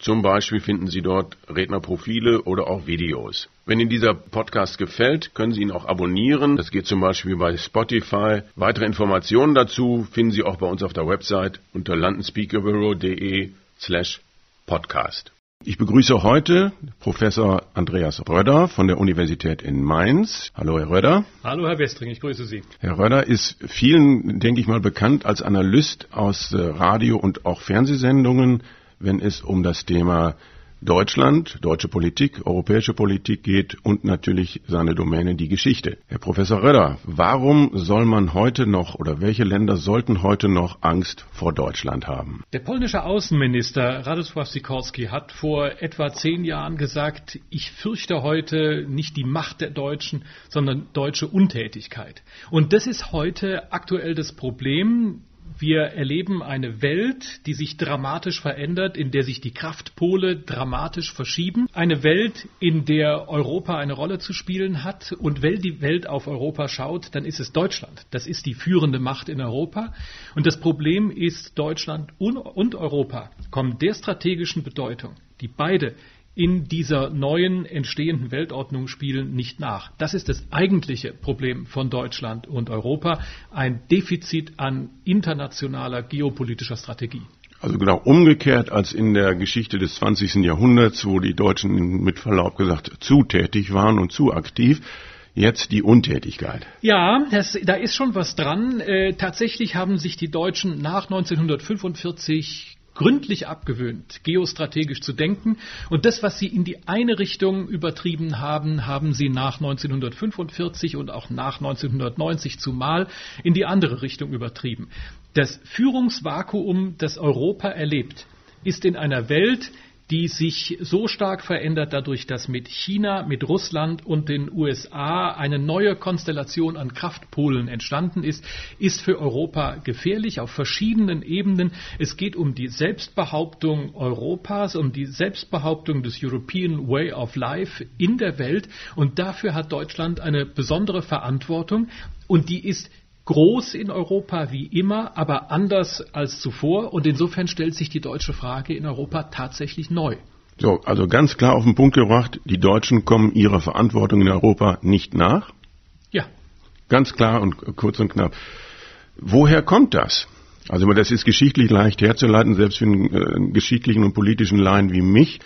Zum Beispiel finden Sie dort Rednerprofile oder auch Videos. Wenn Ihnen dieser Podcast gefällt, können Sie ihn auch abonnieren. Das geht zum Beispiel bei Spotify. Weitere Informationen dazu finden Sie auch bei uns auf der Website unter londonspeakerbureau.de slash podcast. Ich begrüße heute Professor Andreas Röder von der Universität in Mainz. Hallo, Herr Röder. Hallo, Herr Westring, ich grüße Sie. Herr Röder ist vielen, denke ich mal, bekannt als Analyst aus Radio- und auch Fernsehsendungen, wenn es um das Thema Deutschland, deutsche Politik, europäische Politik geht und natürlich seine Domäne die Geschichte. Herr Professor Röder, warum soll man heute noch oder welche Länder sollten heute noch Angst vor Deutschland haben? Der polnische Außenminister Radosław Sikorski hat vor etwa zehn Jahren gesagt, ich fürchte heute nicht die Macht der Deutschen, sondern deutsche Untätigkeit. Und das ist heute aktuell das Problem. Wir erleben eine Welt, die sich dramatisch verändert, in der sich die Kraftpole dramatisch verschieben. Eine Welt, in der Europa eine Rolle zu spielen hat. Und wenn die Welt auf Europa schaut, dann ist es Deutschland. Das ist die führende Macht in Europa. Und das Problem ist, Deutschland und Europa kommen der strategischen Bedeutung, die beide in dieser neuen entstehenden Weltordnung spielen nicht nach. Das ist das eigentliche Problem von Deutschland und Europa, ein Defizit an internationaler geopolitischer Strategie. Also genau umgekehrt als in der Geschichte des 20. Jahrhunderts, wo die Deutschen mit Verlaub gesagt zu tätig waren und zu aktiv. Jetzt die Untätigkeit. Ja, das, da ist schon was dran. Äh, tatsächlich haben sich die Deutschen nach 1945 gründlich abgewöhnt, geostrategisch zu denken. Und das, was sie in die eine Richtung übertrieben haben, haben sie nach 1945 und auch nach 1990 zumal in die andere Richtung übertrieben. Das Führungsvakuum, das Europa erlebt, ist in einer Welt, die sich so stark verändert dadurch, dass mit China, mit Russland und den USA eine neue Konstellation an Kraftpolen entstanden ist, ist für Europa gefährlich auf verschiedenen Ebenen. Es geht um die Selbstbehauptung Europas, um die Selbstbehauptung des European Way of Life in der Welt und dafür hat Deutschland eine besondere Verantwortung und die ist groß in Europa wie immer, aber anders als zuvor. Und insofern stellt sich die deutsche Frage in Europa tatsächlich neu. So, also ganz klar auf den Punkt gebracht, die Deutschen kommen ihrer Verantwortung in Europa nicht nach. Ja. Ganz klar und kurz und knapp. Woher kommt das? Also das ist geschichtlich leicht herzuleiten, selbst für einen äh, geschichtlichen und politischen Laien wie mich.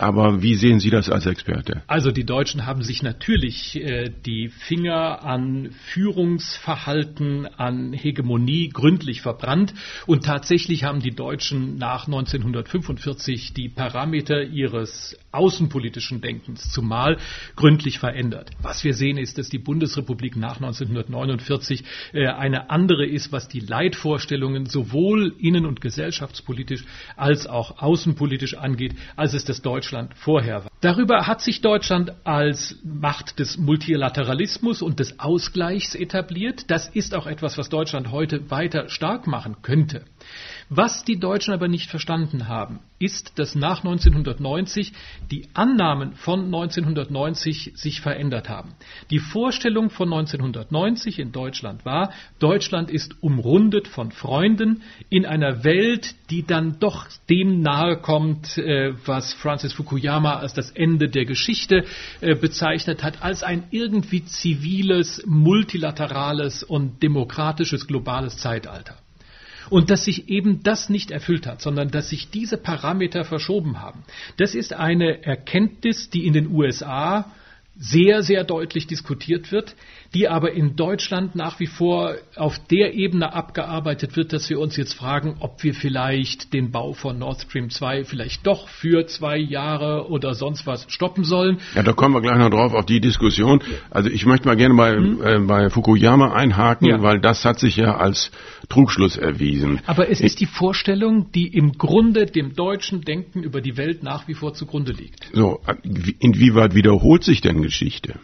Aber wie sehen Sie das als Experte? Also die Deutschen haben sich natürlich äh, die Finger an Führungsverhalten, an Hegemonie gründlich verbrannt. Und tatsächlich haben die Deutschen nach 1945 die Parameter ihres außenpolitischen Denkens zumal gründlich verändert. Was wir sehen ist, dass die Bundesrepublik nach 1949 äh, eine andere ist, was die Leitvorstellungen sowohl innen- und gesellschaftspolitisch als auch außenpolitisch angeht, als es das Deutschland vorher war. Darüber hat sich Deutschland als Macht des Multilateralismus und des Ausgleichs etabliert. Das ist auch etwas, was Deutschland heute weiter stark machen könnte. Was die Deutschen aber nicht verstanden haben, ist, dass nach 1990 die Annahmen von 1990 sich verändert haben. Die Vorstellung von 1990 in Deutschland war, Deutschland ist umrundet von Freunden in einer Welt, die dann doch dem nahe kommt, äh, was Francis Fukuyama als das Ende der Geschichte äh, bezeichnet hat, als ein irgendwie ziviles, multilaterales und demokratisches globales Zeitalter. Und dass sich eben das nicht erfüllt hat, sondern dass sich diese Parameter verschoben haben. Das ist eine Erkenntnis, die in den USA sehr, sehr deutlich diskutiert wird, die aber in Deutschland nach wie vor auf der Ebene abgearbeitet wird, dass wir uns jetzt fragen, ob wir vielleicht den Bau von Nord Stream 2 vielleicht doch für zwei Jahre oder sonst was stoppen sollen. Ja, da kommen wir gleich noch drauf auf die Diskussion. Also ich möchte mal gerne bei, hm? äh, bei Fukuyama einhaken, ja. weil das hat sich ja als Trugschluss erwiesen. Aber es ist die Vorstellung, die im Grunde dem deutschen Denken über die Welt nach wie vor zugrunde liegt. So, inwieweit wiederholt sich denn Geschichte?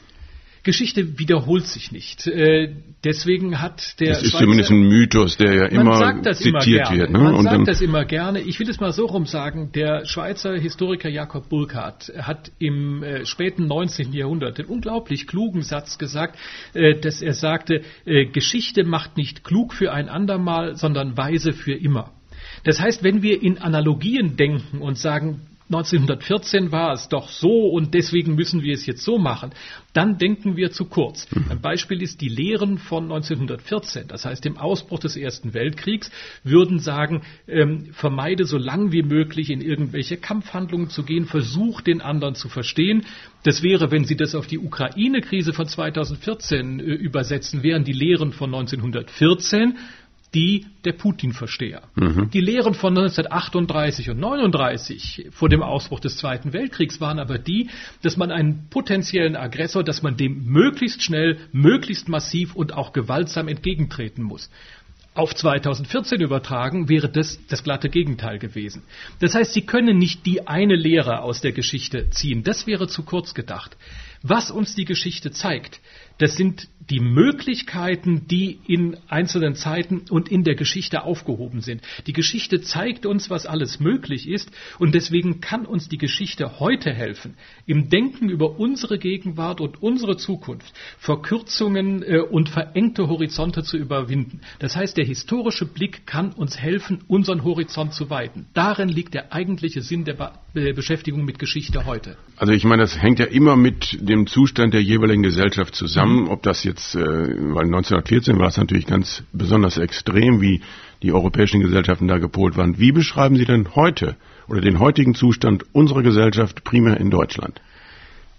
Geschichte wiederholt sich nicht. Äh, deswegen hat der. Das ist Schweizer, zumindest ein Mythos, der ja immer zitiert immer wird. Ne? Man Und sagt das immer gerne. Ich will es mal so rum sagen. Der Schweizer Historiker Jakob Burckhardt hat im äh, späten 19. Jahrhundert den unglaublich klugen Satz gesagt, äh, dass er sagte, Geschichte macht nicht klug für ein andermal, sondern weise für immer. Das heißt, wenn wir in Analogien denken und sagen, 1914 war es doch so und deswegen müssen wir es jetzt so machen, dann denken wir zu kurz. Mhm. Ein Beispiel ist die Lehren von 1914, das heißt dem Ausbruch des Ersten Weltkriegs, würden sagen, ähm, vermeide so lang wie möglich in irgendwelche Kampfhandlungen zu gehen, versuch den anderen zu verstehen. Das wäre, wenn Sie das auf die Ukraine-Krise von 2014 äh, übersetzen, wären die Lehren von 1914 die der Putin-Versteher. Mhm. Die Lehren von 1938 und 39 vor dem Ausbruch des Zweiten Weltkriegs waren aber die, dass man einen potenziellen Aggressor, dass man dem möglichst schnell, möglichst massiv und auch gewaltsam entgegentreten muss. Auf 2014 übertragen wäre das das glatte Gegenteil gewesen. Das heißt, Sie können nicht die eine Lehre aus der Geschichte ziehen. Das wäre zu kurz gedacht. Was uns die Geschichte zeigt, das sind die Möglichkeiten, die in einzelnen Zeiten und in der Geschichte aufgehoben sind. Die Geschichte zeigt uns, was alles möglich ist und deswegen kann uns die Geschichte heute helfen, im Denken über unsere Gegenwart und unsere Zukunft Verkürzungen äh, und verengte Horizonte zu überwinden. Das heißt, der historische Blick kann uns helfen, unseren Horizont zu weiten. Darin liegt der eigentliche Sinn der Be Beschäftigung mit Geschichte heute. Also ich meine, das hängt ja immer mit dem Zustand der jeweiligen Gesellschaft zusammen, ob das jetzt jetzt, äh, weil 1914 war es natürlich ganz besonders extrem, wie die europäischen Gesellschaften da gepolt waren. Wie beschreiben Sie denn heute oder den heutigen Zustand unserer Gesellschaft primär in Deutschland?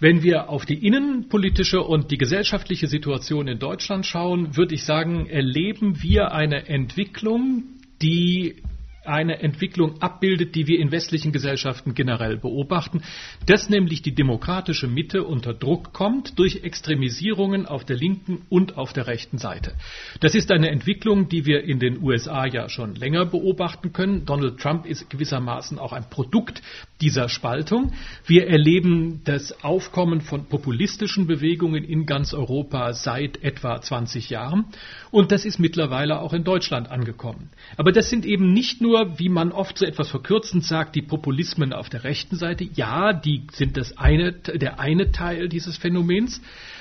Wenn wir auf die innenpolitische und die gesellschaftliche Situation in Deutschland schauen, würde ich sagen, erleben wir eine Entwicklung, die eine Entwicklung abbildet, die wir in westlichen Gesellschaften generell beobachten, dass nämlich die demokratische Mitte unter Druck kommt durch Extremisierungen auf der linken und auf der rechten Seite. Das ist eine Entwicklung, die wir in den USA ja schon länger beobachten können. Donald Trump ist gewissermaßen auch ein Produkt dieser Spaltung. Wir erleben das Aufkommen von populistischen Bewegungen in ganz Europa seit etwa 20 Jahren. Und das ist mittlerweile auch in Deutschland angekommen. Aber das sind eben nicht nur nur, wie man oft so etwas verkürzend sagt, die Populismen auf der rechten Seite. Ja, die sind das eine, der eine Teil dieses Phänomens.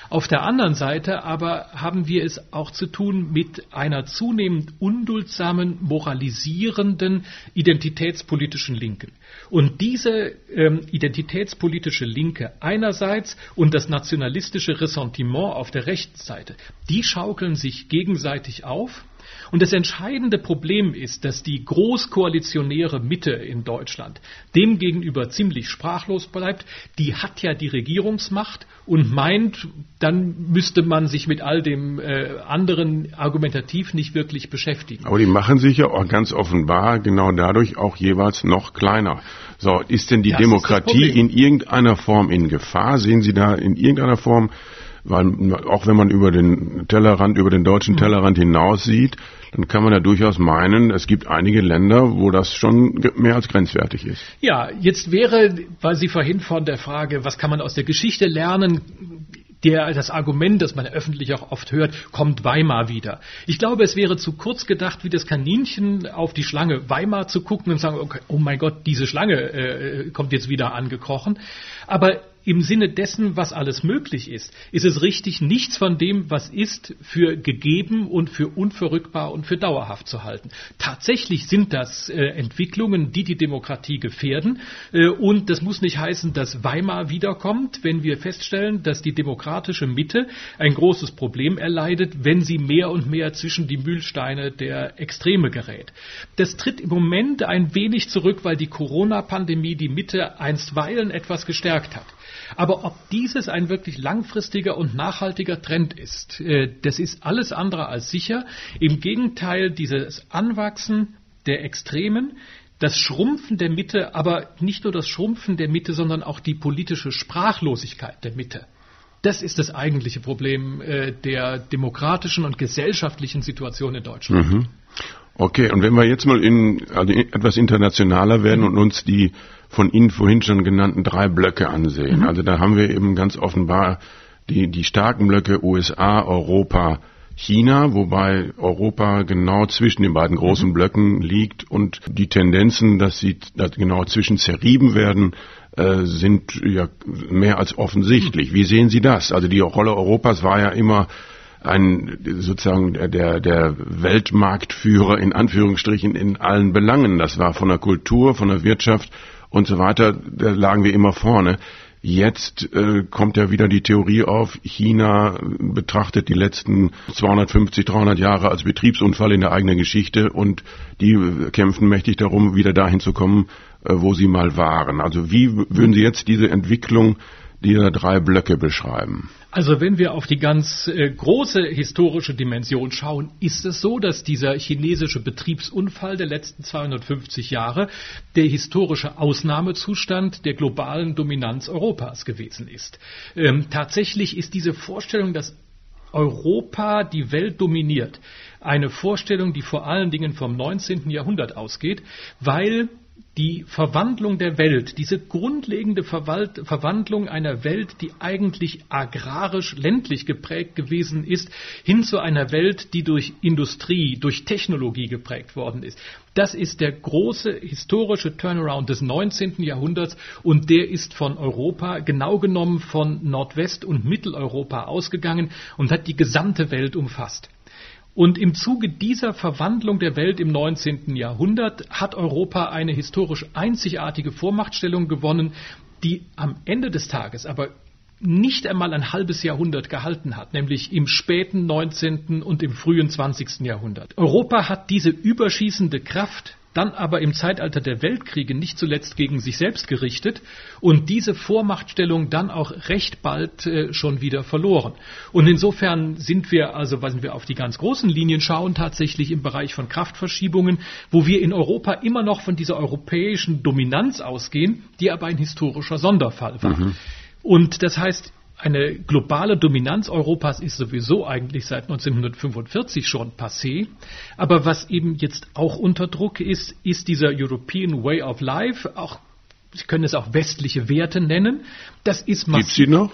Auf der anderen Seite aber haben wir es auch zu tun mit einer zunehmend unduldsamen, moralisierenden, identitätspolitischen Linken. Und diese ähm, identitätspolitische Linke einerseits und das nationalistische Ressentiment auf der rechten Seite, die schaukeln sich gegenseitig auf und das entscheidende Problem ist, dass die großkoalitionäre Mitte in Deutschland demgegenüber ziemlich sprachlos bleibt. Die hat ja die Regierungsmacht und meint, dann müsste man sich mit all dem äh, anderen argumentativ nicht wirklich beschäftigen. Aber die machen sich ja auch ganz offenbar genau dadurch auch jeweils noch kleiner. So, ist denn die das Demokratie in irgendeiner Form in Gefahr? Sehen Sie da in irgendeiner Form weil auch wenn man über den Tellerrand, über den deutschen hm. Tellerrand hinaus sieht, dann kann man ja durchaus meinen, es gibt einige Länder, wo das schon mehr als grenzwertig ist. Ja, jetzt wäre, weil Sie vorhin von der Frage, was kann man aus der Geschichte lernen, der, das Argument, das man öffentlich auch oft hört, kommt Weimar wieder. Ich glaube, es wäre zu kurz gedacht, wie das Kaninchen auf die Schlange Weimar zu gucken und sagen, okay, oh mein Gott, diese Schlange äh, kommt jetzt wieder angekrochen. Aber im Sinne dessen, was alles möglich ist, ist es richtig, nichts von dem, was ist, für gegeben und für unverrückbar und für dauerhaft zu halten. Tatsächlich sind das äh, Entwicklungen, die die Demokratie gefährden. Äh, und das muss nicht heißen, dass Weimar wiederkommt, wenn wir feststellen, dass die demokratische Mitte ein großes Problem erleidet, wenn sie mehr und mehr zwischen die Mühlsteine der Extreme gerät. Das tritt im Moment ein wenig zurück, weil die Corona-Pandemie die Mitte einstweilen etwas gestärkt hat. Aber ob dieses ein wirklich langfristiger und nachhaltiger Trend ist, äh, das ist alles andere als sicher. Im Gegenteil, dieses Anwachsen der Extremen, das Schrumpfen der Mitte, aber nicht nur das Schrumpfen der Mitte, sondern auch die politische Sprachlosigkeit der Mitte. Das ist das eigentliche Problem äh, der demokratischen und gesellschaftlichen Situation in Deutschland. Mhm. Okay, und wenn wir jetzt mal in, also etwas internationaler werden und uns die von Ihnen vorhin schon genannten drei Blöcke ansehen. Mhm. Also da haben wir eben ganz offenbar die, die starken Blöcke USA, Europa, China, wobei Europa genau zwischen den beiden großen mhm. Blöcken liegt und die Tendenzen, dass sie dass genau zwischen zerrieben werden, äh, sind ja mehr als offensichtlich. Wie sehen Sie das? Also die Rolle Europas war ja immer ein sozusagen der, der Weltmarktführer in Anführungsstrichen in allen Belangen. Das war von der Kultur, von der Wirtschaft und so weiter, da lagen wir immer vorne. Jetzt äh, kommt ja wieder die Theorie auf, China betrachtet die letzten 250, 300 Jahre als Betriebsunfall in der eigenen Geschichte und die kämpfen mächtig darum, wieder dahin zu kommen, äh, wo sie mal waren. Also wie würden Sie jetzt diese Entwicklung dieser drei Blöcke beschreiben? Also wenn wir auf die ganz äh, große historische Dimension schauen, ist es so, dass dieser chinesische Betriebsunfall der letzten 250 Jahre der historische Ausnahmezustand der globalen Dominanz Europas gewesen ist. Ähm, tatsächlich ist diese Vorstellung, dass Europa die Welt dominiert, eine Vorstellung, die vor allen Dingen vom 19. Jahrhundert ausgeht, weil die Verwandlung der Welt, diese grundlegende Verwalt Verwandlung einer Welt, die eigentlich agrarisch ländlich geprägt gewesen ist, hin zu einer Welt, die durch Industrie, durch Technologie geprägt worden ist. Das ist der große historische Turnaround des 19. Jahrhunderts und der ist von Europa, genau genommen von Nordwest- und Mitteleuropa ausgegangen und hat die gesamte Welt umfasst. Und im Zuge dieser Verwandlung der Welt im 19. Jahrhundert hat Europa eine historisch einzigartige Vormachtstellung gewonnen, die am Ende des Tages aber nicht einmal ein halbes Jahrhundert gehalten hat, nämlich im späten 19. und im frühen 20. Jahrhundert. Europa hat diese überschießende Kraft dann aber im Zeitalter der Weltkriege nicht zuletzt gegen sich selbst gerichtet und diese Vormachtstellung dann auch recht bald äh, schon wieder verloren. Und insofern sind wir also, wenn wir auf die ganz großen Linien schauen, tatsächlich im Bereich von Kraftverschiebungen, wo wir in Europa immer noch von dieser europäischen Dominanz ausgehen, die aber ein historischer Sonderfall war. Mhm. Und das heißt, eine globale Dominanz Europas ist sowieso eigentlich seit 1945 schon passé. Aber was eben jetzt auch unter Druck ist, ist dieser European Way of Life. Auch Sie können es auch westliche Werte nennen. Das ist massiv. Gibt sie noch?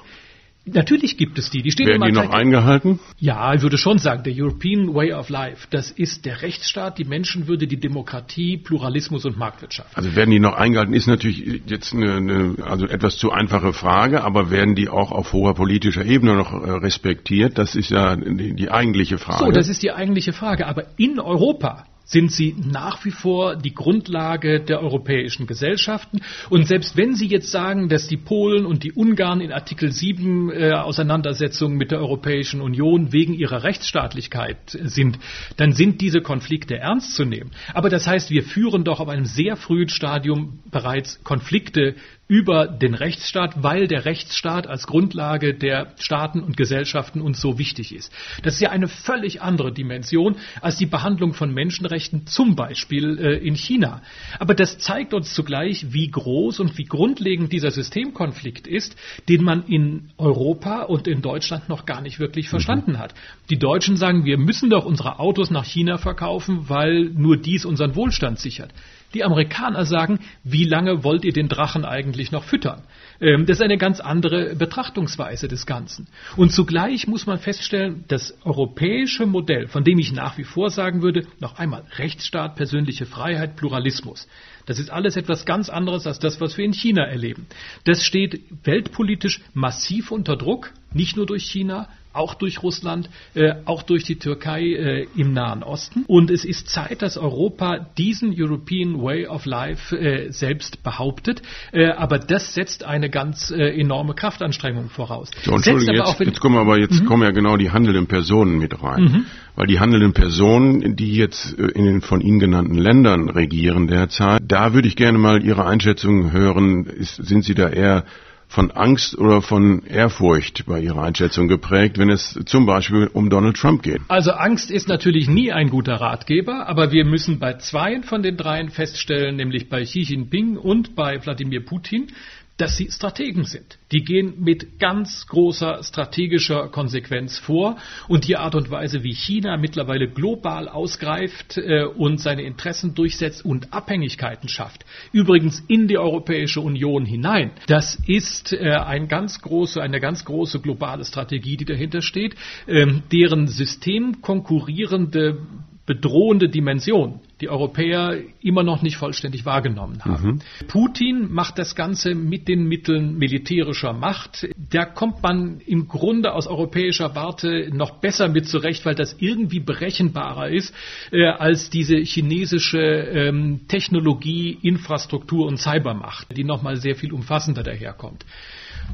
Natürlich gibt es die. Die stehen Werden die noch eingehalten? Ja, ich würde schon sagen, der European Way of Life, das ist der Rechtsstaat, die Menschenwürde, die Demokratie, Pluralismus und Marktwirtschaft. Also werden die noch eingehalten, ist natürlich jetzt eine, eine also etwas zu einfache Frage, aber werden die auch auf hoher politischer Ebene noch äh, respektiert? Das ist ja die, die eigentliche Frage. So, das ist die eigentliche Frage. Aber in Europa sind sie nach wie vor die Grundlage der europäischen Gesellschaften. Und selbst wenn Sie jetzt sagen, dass die Polen und die Ungarn in Artikel 7 äh, Auseinandersetzungen mit der Europäischen Union wegen ihrer Rechtsstaatlichkeit sind, dann sind diese Konflikte ernst zu nehmen. Aber das heißt, wir führen doch auf einem sehr frühen Stadium bereits Konflikte über den Rechtsstaat, weil der Rechtsstaat als Grundlage der Staaten und Gesellschaften uns so wichtig ist. Das ist ja eine völlig andere Dimension als die Behandlung von Menschenrechten, zum Beispiel äh, in China. Aber das zeigt uns zugleich, wie groß und wie grundlegend dieser Systemkonflikt ist, den man in Europa und in Deutschland noch gar nicht wirklich verstanden mhm. hat. Die Deutschen sagen, wir müssen doch unsere Autos nach China verkaufen, weil nur dies unseren Wohlstand sichert. Die Amerikaner sagen, wie lange wollt ihr den Drachen eigentlich noch füttern? Ähm, das ist eine ganz andere Betrachtungsweise des Ganzen. Und zugleich muss man feststellen, das europäische Modell, von dem ich nach wie vor sagen würde, noch einmal Rechtsstaat, persönliche Freiheit, Pluralismus. Das ist alles etwas ganz anderes als das, was wir in China erleben. Das steht weltpolitisch massiv unter Druck, nicht nur durch China, auch durch Russland, äh, auch durch die Türkei äh, im Nahen Osten. Und es ist Zeit, dass Europa diesen European Way of Life äh, selbst behauptet. Äh, aber das setzt eine ganz äh, enorme Kraftanstrengung voraus. So, Entschuldigung, jetzt, jetzt, kommen aber jetzt mhm. kommen ja genau die handelnden Personen mit rein. Mhm. Weil die handelnden Personen, die jetzt äh, in den von Ihnen genannten Ländern regieren derzeit, da würde ich gerne mal Ihre Einschätzung hören. Ist, sind Sie da eher von Angst oder von Ehrfurcht bei Ihrer Einschätzung geprägt, wenn es zum Beispiel um Donald Trump geht? Also Angst ist natürlich nie ein guter Ratgeber, aber wir müssen bei zwei von den dreien feststellen, nämlich bei Xi Jinping und bei Wladimir Putin, dass sie Strategen sind. Die gehen mit ganz großer strategischer Konsequenz vor und die Art und Weise, wie China mittlerweile global ausgreift äh, und seine Interessen durchsetzt und Abhängigkeiten schafft, übrigens in die Europäische Union hinein, das ist äh, ein ganz große, eine ganz große globale Strategie, die dahinter steht, ähm, deren systemkonkurrierende bedrohende Dimension die Europäer immer noch nicht vollständig wahrgenommen haben. Mhm. Putin macht das Ganze mit den Mitteln militärischer Macht. Da kommt man im Grunde aus europäischer Warte noch besser mit zurecht, weil das irgendwie berechenbarer ist äh, als diese chinesische ähm, Technologie, Infrastruktur und Cybermacht, die nochmal sehr viel umfassender daherkommt.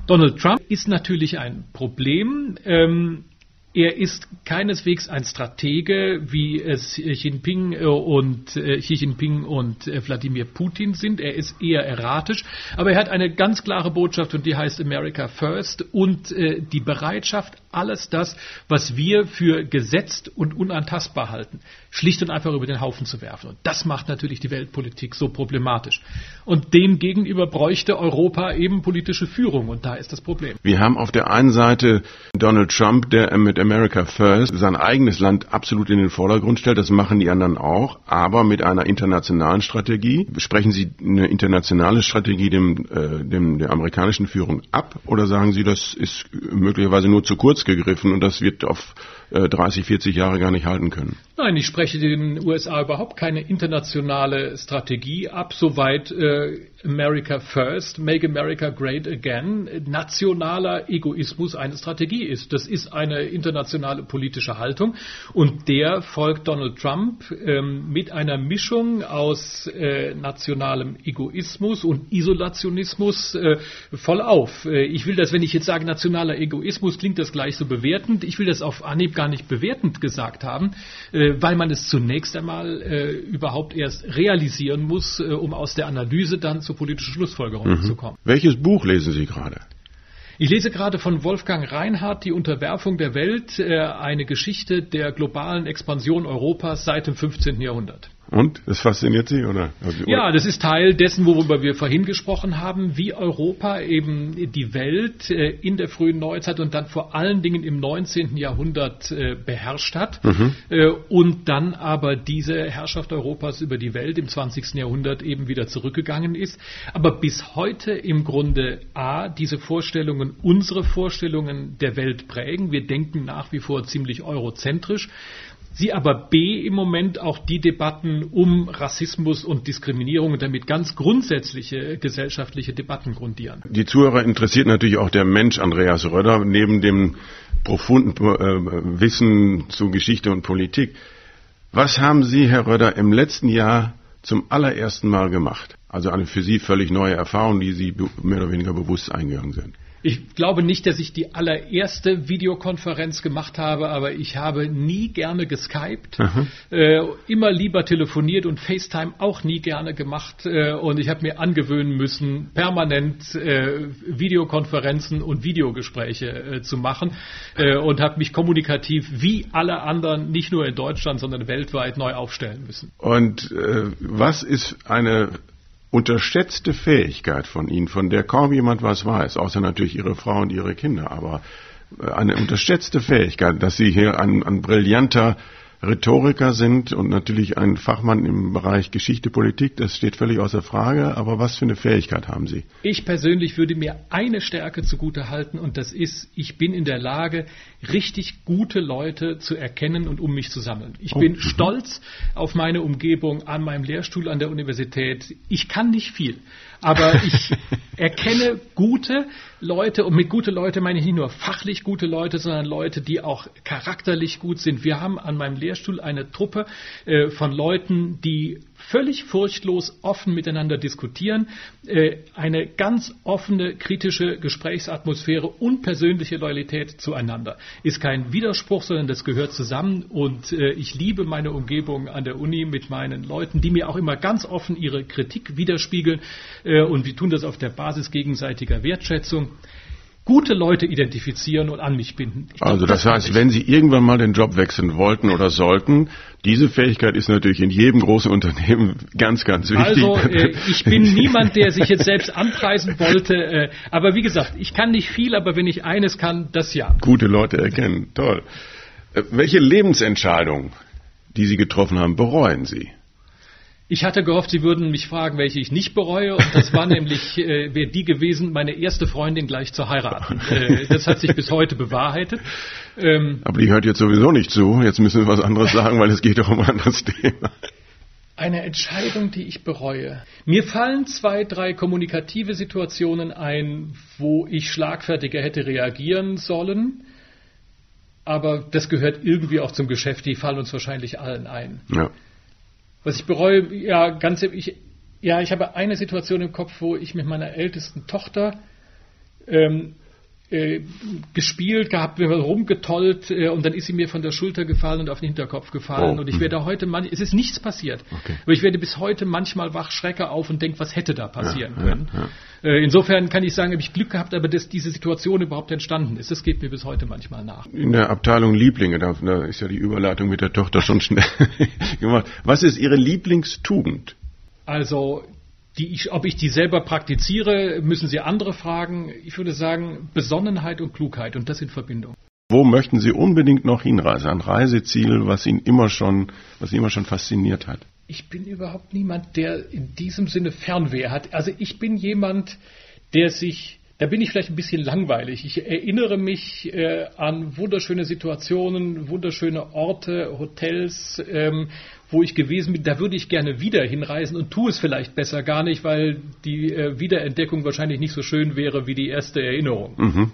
Donald Trump ist natürlich ein Problem. Ähm, er ist keineswegs ein Stratege, wie es Xi Jinping äh, und äh, Xi Jinping und äh, Wladimir Putin sind. Er ist eher erratisch, aber er hat eine ganz klare Botschaft und die heißt America First und die Bereitschaft, alles das, was wir für gesetzt und unantastbar halten, schlicht und einfach über den Haufen zu werfen. Und das macht natürlich die Weltpolitik so problematisch. Und dem gegenüber bräuchte Europa eben politische Führung und da ist das Problem. Wir haben auf der einen Seite Donald Trump, der mit America First sein eigenes Land absolut in den Vordergrund stellt. Das machen die anderen auch, aber mit einer internationalen Strategie. Sprechen Sie eine internationale Strategie dem, äh, dem der amerikanischen Führung ab oder sagen Sie, das ist möglicherweise nur zu kurz gegriffen und das wird auf 30, äh, 40 Jahre gar nicht halten können. Nein, ich spreche den USA überhaupt keine internationale Strategie ab, soweit äh, America First, Make America Great Again nationaler Egoismus eine Strategie ist. Das ist eine internationale politische Haltung und der folgt Donald Trump ähm, mit einer Mischung aus äh, nationalem Egoismus und Isolationismus äh, voll auf. Äh, ich will das, wenn ich jetzt sage nationaler Egoismus, klingt das gleich so bewertend. Ich will das auf Anhieb gar nicht bewertend gesagt haben, äh, weil man es zunächst einmal äh, überhaupt erst realisieren muss, äh, um aus der Analyse dann zu politischen Schlussfolgerungen mhm. zu kommen. Welches Buch lesen Sie gerade? Ich lese gerade von Wolfgang Reinhardt Die Unterwerfung der Welt, eine Geschichte der globalen Expansion Europas seit dem 15. Jahrhundert. Und? Das fasziniert Sie, oder? Ja, das ist Teil dessen, worüber wir vorhin gesprochen haben, wie Europa eben die Welt äh, in der frühen Neuzeit und dann vor allen Dingen im 19. Jahrhundert äh, beherrscht hat mhm. Äh, und dann aber diese Herrschaft Europas über die Welt im 20. Jahrhundert eben wieder zurückgegangen ist. Aber bis heute im Grunde A, diese Vorstellungen, unsere Vorstellungen der Welt prägen. Wir denken nach wie vor ziemlich eurozentrisch sie aber B im Moment auch die Debatten um Rassismus und Diskriminierung und damit ganz grundsätzliche gesellschaftliche Debatten grundieren. Die Zuhörer interessiert natürlich auch der Mensch Andreas Röder neben dem profunden äh, Wissen zu Geschichte und Politik. Was haben Sie, Herr Röder, im letzten Jahr zum allerersten Mal gemacht? Also eine für Sie völlig neue Erfahrung, die Sie mehr oder weniger bewusst eingegangen sind. Ich glaube nicht, dass ich die allererste Videokonferenz gemacht habe, aber ich habe nie gerne geskypt, äh, immer lieber telefoniert und FaceTime auch nie gerne gemacht. Äh, und ich habe mir angewöhnen müssen, permanent äh, Videokonferenzen und Videogespräche äh, zu machen äh, und habe mich kommunikativ wie alle anderen, nicht nur in Deutschland, sondern weltweit neu aufstellen müssen. Und äh, was ist eine unterschätzte Fähigkeit von Ihnen, von der kaum jemand was weiß, außer natürlich Ihre Frau und Ihre Kinder, aber äh, eine unterschätzte Fähigkeit, dass Sie hier ein, ein brillanter Rhetoriker sind und natürlich ein Fachmann im Bereich Geschichte, Politik, das steht völlig außer Frage. Aber was für eine Fähigkeit haben Sie? Ich persönlich würde mir eine Stärke zugute halten und das ist, ich bin in der Lage, richtig gute Leute zu erkennen und um mich zu sammeln. Ich oh. bin mhm. stolz auf meine Umgebung an meinem Lehrstuhl an der Universität. Ich kann nicht viel, aber ich erkenne gute Leute und mit gute Leute meine ich nicht nur fachlich gute Leute, sondern Leute, die auch charakterlich gut sind. Wir haben an meinem Lehrstuhl eine Truppe äh, von Leuten, die völlig furchtlos offen miteinander diskutieren, äh, eine ganz offene, kritische Gesprächsatmosphäre und persönliche Loyalität zueinander. Ist kein Widerspruch, sondern das gehört zusammen. Und äh, ich liebe meine Umgebung an der Uni mit meinen Leuten, die mir auch immer ganz offen ihre Kritik widerspiegeln. Äh, und wir tun das auf der Basis gegenseitiger Wertschätzung gute Leute identifizieren und an mich binden. Ich also das, das heißt, wenn Sie irgendwann mal den Job wechseln wollten oder sollten, diese Fähigkeit ist natürlich in jedem großen Unternehmen ganz, ganz wichtig. Also äh, ich bin niemand, der sich jetzt selbst anpreisen wollte, äh, aber wie gesagt, ich kann nicht viel, aber wenn ich eines kann, das ja. Gute Leute erkennen, toll. Äh, welche Lebensentscheidung, die Sie getroffen haben, bereuen Sie? Ich hatte gehofft, Sie würden mich fragen, welche ich nicht bereue. Und das war nämlich, äh, wäre die gewesen, meine erste Freundin gleich zu heiraten. Äh, das hat sich bis heute bewahrheitet. Ähm, Aber die hört jetzt sowieso nicht zu. Jetzt müssen wir was anderes sagen, weil es geht doch um ein anderes Thema. Eine Entscheidung, die ich bereue. Mir fallen zwei, drei kommunikative Situationen ein, wo ich schlagfertiger hätte reagieren sollen. Aber das gehört irgendwie auch zum Geschäft. Die fallen uns wahrscheinlich allen ein. Ja. Was ich bereue, ja, ganz, ich, ja, ich habe eine Situation im Kopf, wo ich mit meiner ältesten Tochter ähm, äh, gespielt gehabt, wir haben rumgetollt äh, und dann ist sie mir von der Schulter gefallen und auf den Hinterkopf gefallen. Oh. Und ich werde heute, man, es ist nichts passiert, okay. aber ich werde bis heute manchmal wach, schrecke auf und denke, was hätte da passieren ja, können. Ja, ja. Äh, insofern kann ich sagen, habe ich Glück gehabt, aber dass diese Situation überhaupt entstanden ist, das geht mir bis heute manchmal nach. In der Abteilung Lieblinge, da, da ist ja die Überleitung mit der Tochter schon schnell gemacht. Was ist Ihre Lieblingstugend? Also die ich, ob ich die selber praktiziere, müssen Sie andere fragen. Ich würde sagen, Besonnenheit und Klugheit und das in Verbindung. Wo möchten Sie unbedingt noch hinreisen? Ein Reiseziel, was Ihnen immer schon, was Sie immer schon fasziniert hat? Ich bin überhaupt niemand, der in diesem Sinne Fernweh hat. Also ich bin jemand, der sich da bin ich vielleicht ein bisschen langweilig. Ich erinnere mich äh, an wunderschöne Situationen, wunderschöne Orte, Hotels, ähm, wo ich gewesen bin. Da würde ich gerne wieder hinreisen und tue es vielleicht besser gar nicht, weil die äh, Wiederentdeckung wahrscheinlich nicht so schön wäre wie die erste Erinnerung. Mhm.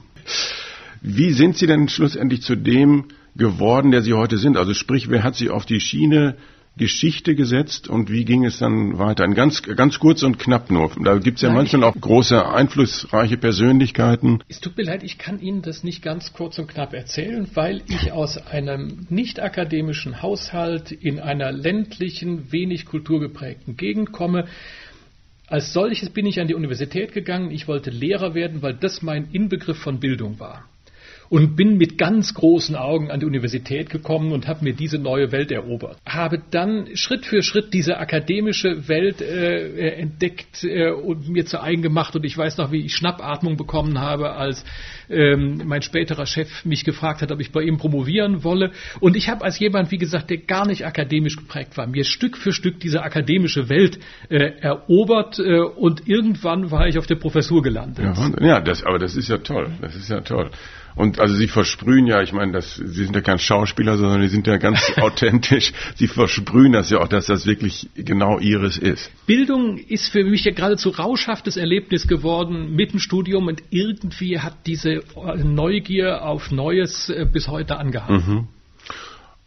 Wie sind Sie denn schlussendlich zu dem geworden, der Sie heute sind? Also sprich, wer hat Sie auf die Schiene Geschichte gesetzt und wie ging es dann weiter? Ein ganz, ganz kurz und knapp nur. Da gibt es ja Nein, manchmal auch große, einflussreiche Persönlichkeiten. Es tut mir leid, ich kann Ihnen das nicht ganz kurz und knapp erzählen, weil ich aus einem nicht akademischen Haushalt in einer ländlichen, wenig kulturgeprägten Gegend komme. Als solches bin ich an die Universität gegangen. Ich wollte Lehrer werden, weil das mein Inbegriff von Bildung war und bin mit ganz großen Augen an die Universität gekommen und habe mir diese neue Welt erobert. Habe dann Schritt für Schritt diese akademische Welt äh, entdeckt äh, und mir zu eigen gemacht und ich weiß noch, wie ich Schnappatmung bekommen habe, als ähm, mein späterer Chef mich gefragt hat, ob ich bei ihm promovieren wolle. Und ich habe als jemand, wie gesagt, der gar nicht akademisch geprägt war, mir Stück für Stück diese akademische Welt äh, erobert äh, und irgendwann war ich auf der Professur gelandet. Ja, ja das, aber das ist ja toll. Das ist ja toll. Und also sie versprühen ja, ich meine, das, sie sind ja kein Schauspieler, sondern sie sind ja ganz authentisch. Sie versprühen das ja auch, dass das wirklich genau ihres ist. Bildung ist für mich ja geradezu rauschhaftes Erlebnis geworden mit dem Studium und irgendwie hat diese Neugier auf Neues äh, bis heute angehalten. Mhm.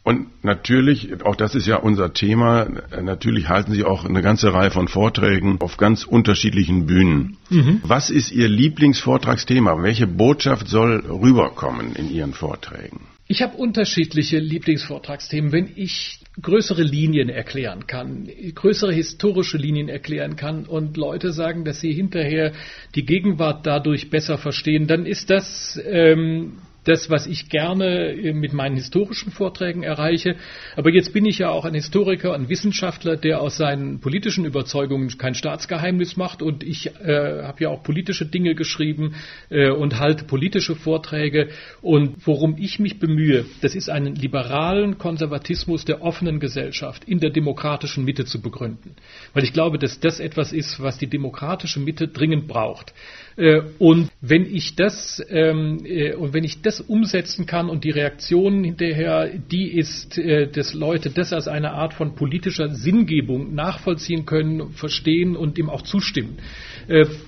Und natürlich, auch das ist ja unser Thema, natürlich halten Sie auch eine ganze Reihe von Vorträgen auf ganz unterschiedlichen Bühnen. Mhm. Was ist Ihr Lieblingsvortragsthema? Welche Botschaft soll rüberkommen in Ihren Vorträgen? Ich habe unterschiedliche Lieblingsvortragsthemen. Wenn ich größere Linien erklären kann, größere historische Linien erklären kann und Leute sagen, dass sie hinterher die Gegenwart dadurch besser verstehen, dann ist das ähm, das, was ich gerne äh, mit meinen historischen Vorträgen erreiche. Aber jetzt bin ich ja auch ein Historiker, ein Wissenschaftler, der aus seinen politischen Überzeugungen kein Staatsgeheimnis macht. Und ich äh, habe ja auch politische Dinge geschrieben äh, und halte politische Vorträge. Und worum ich mich bemühe, das ist einen liberalen Konservatismus der offenen Gesellschaft in der demokratischen Mitte zu begründen. Weil ich glaube, dass das etwas ist, was die demokratische Mitte dringend braucht. Äh, und wenn ich das ähm, äh, und wenn ich das umsetzen kann und die Reaktion hinterher die ist, äh, dass Leute das als eine Art von politischer Sinngebung nachvollziehen können, verstehen und dem auch zustimmen,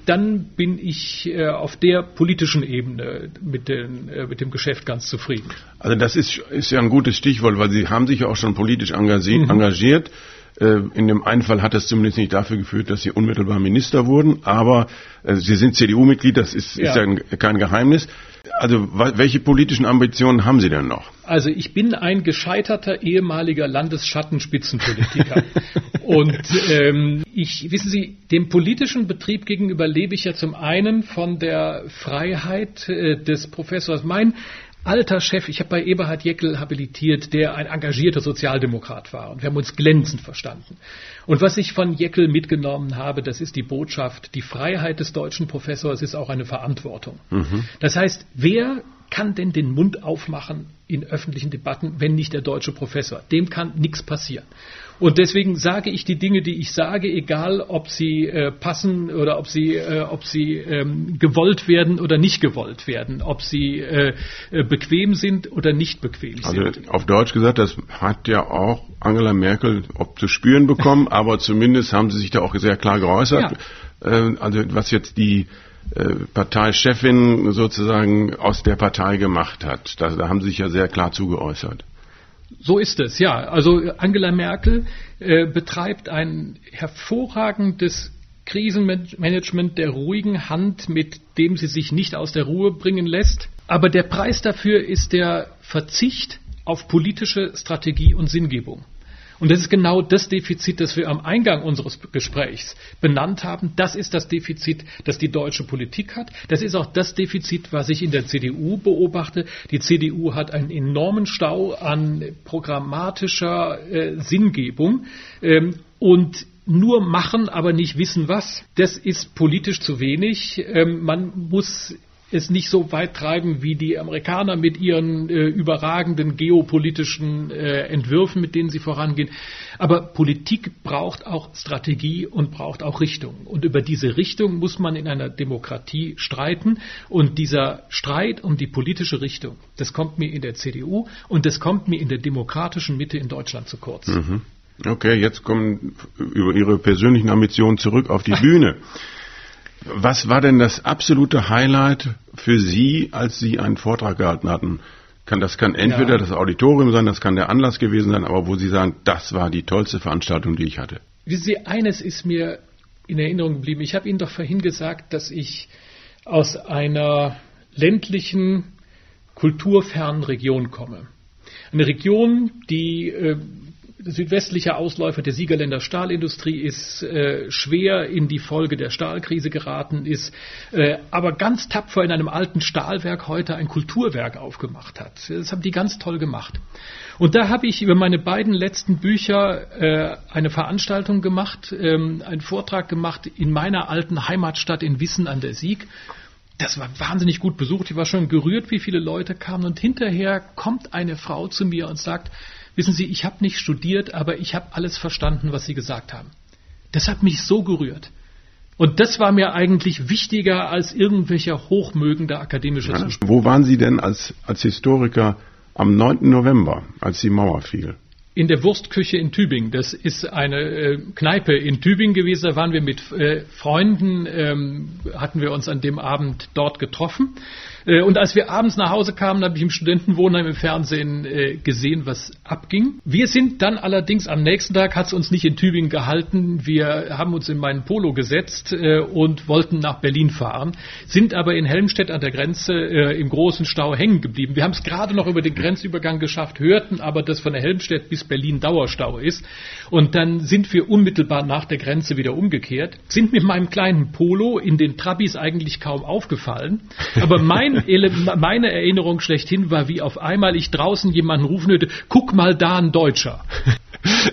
dann bin ich auf der politischen Ebene mit, den, mit dem Geschäft ganz zufrieden. Also das ist, ist ja ein gutes Stichwort, weil Sie haben sich ja auch schon politisch engagiert. Mhm. engagiert in dem einen Fall hat es zumindest nicht dafür geführt, dass Sie unmittelbar Minister wurden, aber äh, Sie sind CDU-Mitglied, das ist ja. ist ja kein Geheimnis. Also welche politischen Ambitionen haben Sie denn noch? Also ich bin ein gescheiterter ehemaliger Landesschattenspitzenpolitiker. und ähm, ich, wissen Sie, dem politischen Betrieb gegenüber lebe ich ja zum einen von der Freiheit äh, des Professors. Mein alter Chef, ich habe bei Eberhard Jeckel habilitiert, der ein engagierter Sozialdemokrat war. Und wir haben uns glänzend verstanden. Und was ich von Jeckel mitgenommen habe, das ist die Botschaft, die Freiheit des deutschen Professors ist auch eine Verantwortung. Mhm. Das heißt, wer kann denn den Mund aufmachen in öffentlichen Debatten, wenn nicht der deutsche Professor? Dem kann nichts passieren. Und deswegen sage ich die Dinge, die ich sage, egal ob sie äh, passen oder ob sie, äh, ob sie ähm, gewollt werden oder nicht gewollt werden, ob sie äh, äh bequem sind oder nicht bequem also sind. Also auf Deutsch gesagt, das hat ja auch Angela Merkel ob zu spüren bekommen, aber zumindest haben sie sich da auch sehr klar geäußert. Ja. Äh, also was jetzt die äh, Parteichefin sozusagen aus der Partei gemacht hat. Da, da haben sie sich ja sehr klar zugeäußert. So ist es, ja. Also Angela Merkel äh, betreibt ein hervorragendes Krisenmanagement der ruhigen Hand, mit dem sie sich nicht aus der Ruhe bringen lässt. Aber der Preis dafür ist der Verzicht auf politische Strategie und Sinngebung. Und das ist genau das Defizit, das wir am Eingang unseres Gesprächs benannt haben. Das ist das Defizit, das die deutsche Politik hat. Das ist auch das Defizit, was ich in der CDU beobachte. Die CDU hat einen enormen Stau an programmatischer äh, Sinngebung. Ähm, und nur machen, aber nicht wissen was, das ist politisch zu wenig. Ähm, man muss es nicht so weit treiben wie die Amerikaner mit ihren äh, überragenden geopolitischen äh, Entwürfen, mit denen sie vorangehen. Aber Politik braucht auch Strategie und braucht auch Richtung. Und über diese Richtung muss man in einer Demokratie streiten. Und dieser Streit um die politische Richtung, das kommt mir in der CDU und das kommt mir in der demokratischen Mitte in Deutschland zu kurz. Mhm. Okay, jetzt kommen über Ihre persönlichen Ambitionen zurück auf die Bühne. Was war denn das absolute Highlight für Sie, als Sie einen Vortrag gehalten hatten? Kann, das kann entweder ja. das Auditorium sein, das kann der Anlass gewesen sein, aber wo Sie sagen, das war die tollste Veranstaltung, die ich hatte. Wissen Sie, eines ist mir in Erinnerung geblieben. Ich habe Ihnen doch vorhin gesagt, dass ich aus einer ländlichen, kulturfernen Region komme. Eine Region, die äh, südwestlicher Ausläufer der Siegerländer Stahlindustrie ist, äh, schwer in die Folge der Stahlkrise geraten ist, äh, aber ganz tapfer in einem alten Stahlwerk heute ein Kulturwerk aufgemacht hat. Das haben die ganz toll gemacht. Und da habe ich über meine beiden letzten Bücher äh, eine Veranstaltung gemacht, ähm, einen Vortrag gemacht in meiner alten Heimatstadt in Wissen an der Sieg. Das war wahnsinnig gut besucht. Ich war schon gerührt, wie viele Leute kamen. Und hinterher kommt eine Frau zu mir und sagt, Wissen Sie, ich habe nicht studiert, aber ich habe alles verstanden, was Sie gesagt haben. Das hat mich so gerührt. Und das war mir eigentlich wichtiger als irgendwelcher hochmögender akademischer ja, Wo waren Sie denn als, als Historiker am 9. November, als die Mauer fiel? In der Wurstküche in Tübingen. Das ist eine äh, Kneipe in Tübingen gewesen. Da waren wir mit äh, Freunden, ähm, hatten wir uns an dem Abend dort getroffen. Äh, und als wir abends nach Hause kamen, habe ich im Studentenwohnheim im Fernsehen äh, gesehen, was abging. Wir sind dann allerdings am nächsten Tag, hat es uns nicht in Tübingen gehalten. Wir haben uns in meinen Polo gesetzt äh, und wollten nach Berlin fahren, sind aber in Helmstedt an der Grenze im großen Stau hängen geblieben. Wir haben es gerade noch über den Grenzübergang geschafft, hörten aber, dass von der Helmstedt bis Berlin Dauerstau ist. Und dann sind wir unmittelbar nach der Grenze wieder umgekehrt, sind mit meinem kleinen Polo in den Trabis eigentlich kaum aufgefallen. Aber mein, meine Erinnerung schlechthin war, wie auf einmal ich draußen jemanden rufen hörte, guck mal da ein Deutscher.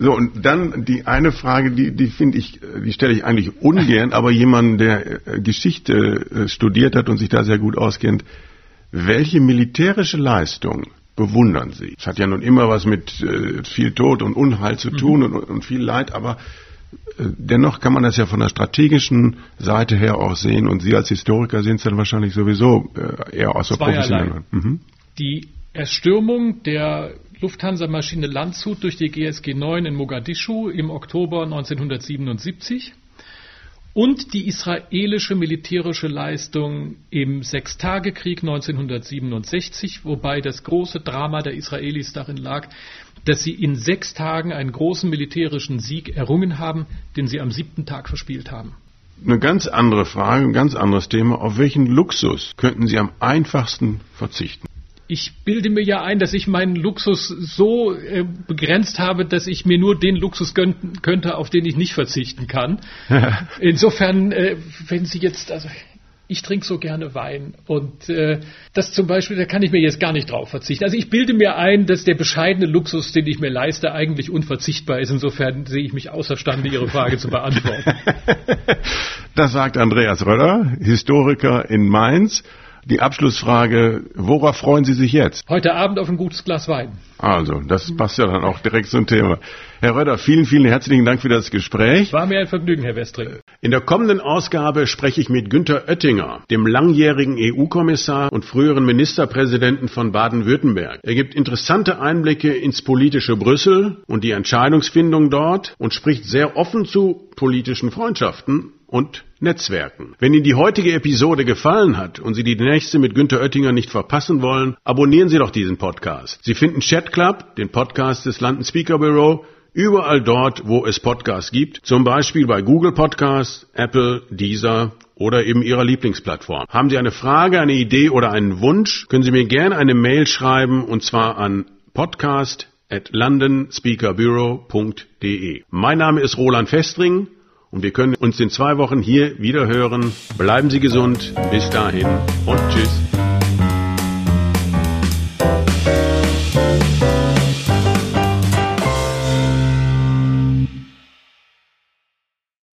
So, und dann die eine Frage, die, die finde ich, die stelle ich eigentlich ungern, aber jemand, der äh, Geschichte äh, studiert hat und sich da sehr gut auskennt, welche militärische Leistung bewundern Sie. Es hat ja nun immer was mit äh, viel Tod und Unheil zu tun mhm. und, und, viel Leid, aber äh, dennoch kann man das ja von der strategischen Seite her auch sehen und Sie als Historiker sind es dann wahrscheinlich sowieso äh, eher aus der professionellen. Mhm. Die Erstürmung der Lufthansa-Maschine Landshut durch die GSG 9 in Mogadischu im Oktober 1977 und die israelische militärische Leistung im Sechstagekrieg 1967, wobei das große Drama der Israelis darin lag, dass sie in sechs Tagen einen großen militärischen Sieg errungen haben, den sie am siebten Tag verspielt haben. Eine ganz andere Frage, ein ganz anderes Thema. Auf welchen Luxus könnten Sie am einfachsten verzichten? Ich bilde mir ja ein, dass ich meinen Luxus so äh, begrenzt habe, dass ich mir nur den Luxus gönnen könnte, auf den ich nicht verzichten kann. Insofern, äh, wenn Sie jetzt, also ich trinke so gerne Wein und äh, das zum Beispiel, da kann ich mir jetzt gar nicht drauf verzichten. Also ich bilde mir ein, dass der bescheidene Luxus, den ich mir leiste, eigentlich unverzichtbar ist. Insofern sehe ich mich außerstande, Ihre Frage zu beantworten. Das sagt Andreas Röller, Historiker in Mainz. Die Abschlussfrage, worauf freuen Sie sich jetzt? Heute Abend auf ein gutes Glas Wein. Also, das passt ja dann auch direkt zum Thema. Herr Röder, vielen, vielen herzlichen Dank für das Gespräch. War mir ein Vergnügen, Herr Westring. In der kommenden Ausgabe spreche ich mit Günter Oettinger, dem langjährigen EU-Kommissar und früheren Ministerpräsidenten von Baden-Württemberg. Er gibt interessante Einblicke ins politische Brüssel und die Entscheidungsfindung dort und spricht sehr offen zu politischen Freundschaften und Netzwerken. Wenn Ihnen die heutige Episode gefallen hat und Sie die nächste mit Günter Oettinger nicht verpassen wollen, abonnieren Sie doch diesen Podcast. Sie finden Chat Club, den Podcast des London Speaker Bureau, überall dort, wo es Podcasts gibt, zum Beispiel bei Google Podcasts, Apple, Deezer oder eben Ihrer Lieblingsplattform. Haben Sie eine Frage, eine Idee oder einen Wunsch, können Sie mir gerne eine Mail schreiben und zwar an podcast at londonspeakerbureau.de. Mein Name ist Roland Festring und wir können uns in zwei Wochen hier wieder hören. Bleiben Sie gesund. Bis dahin und tschüss.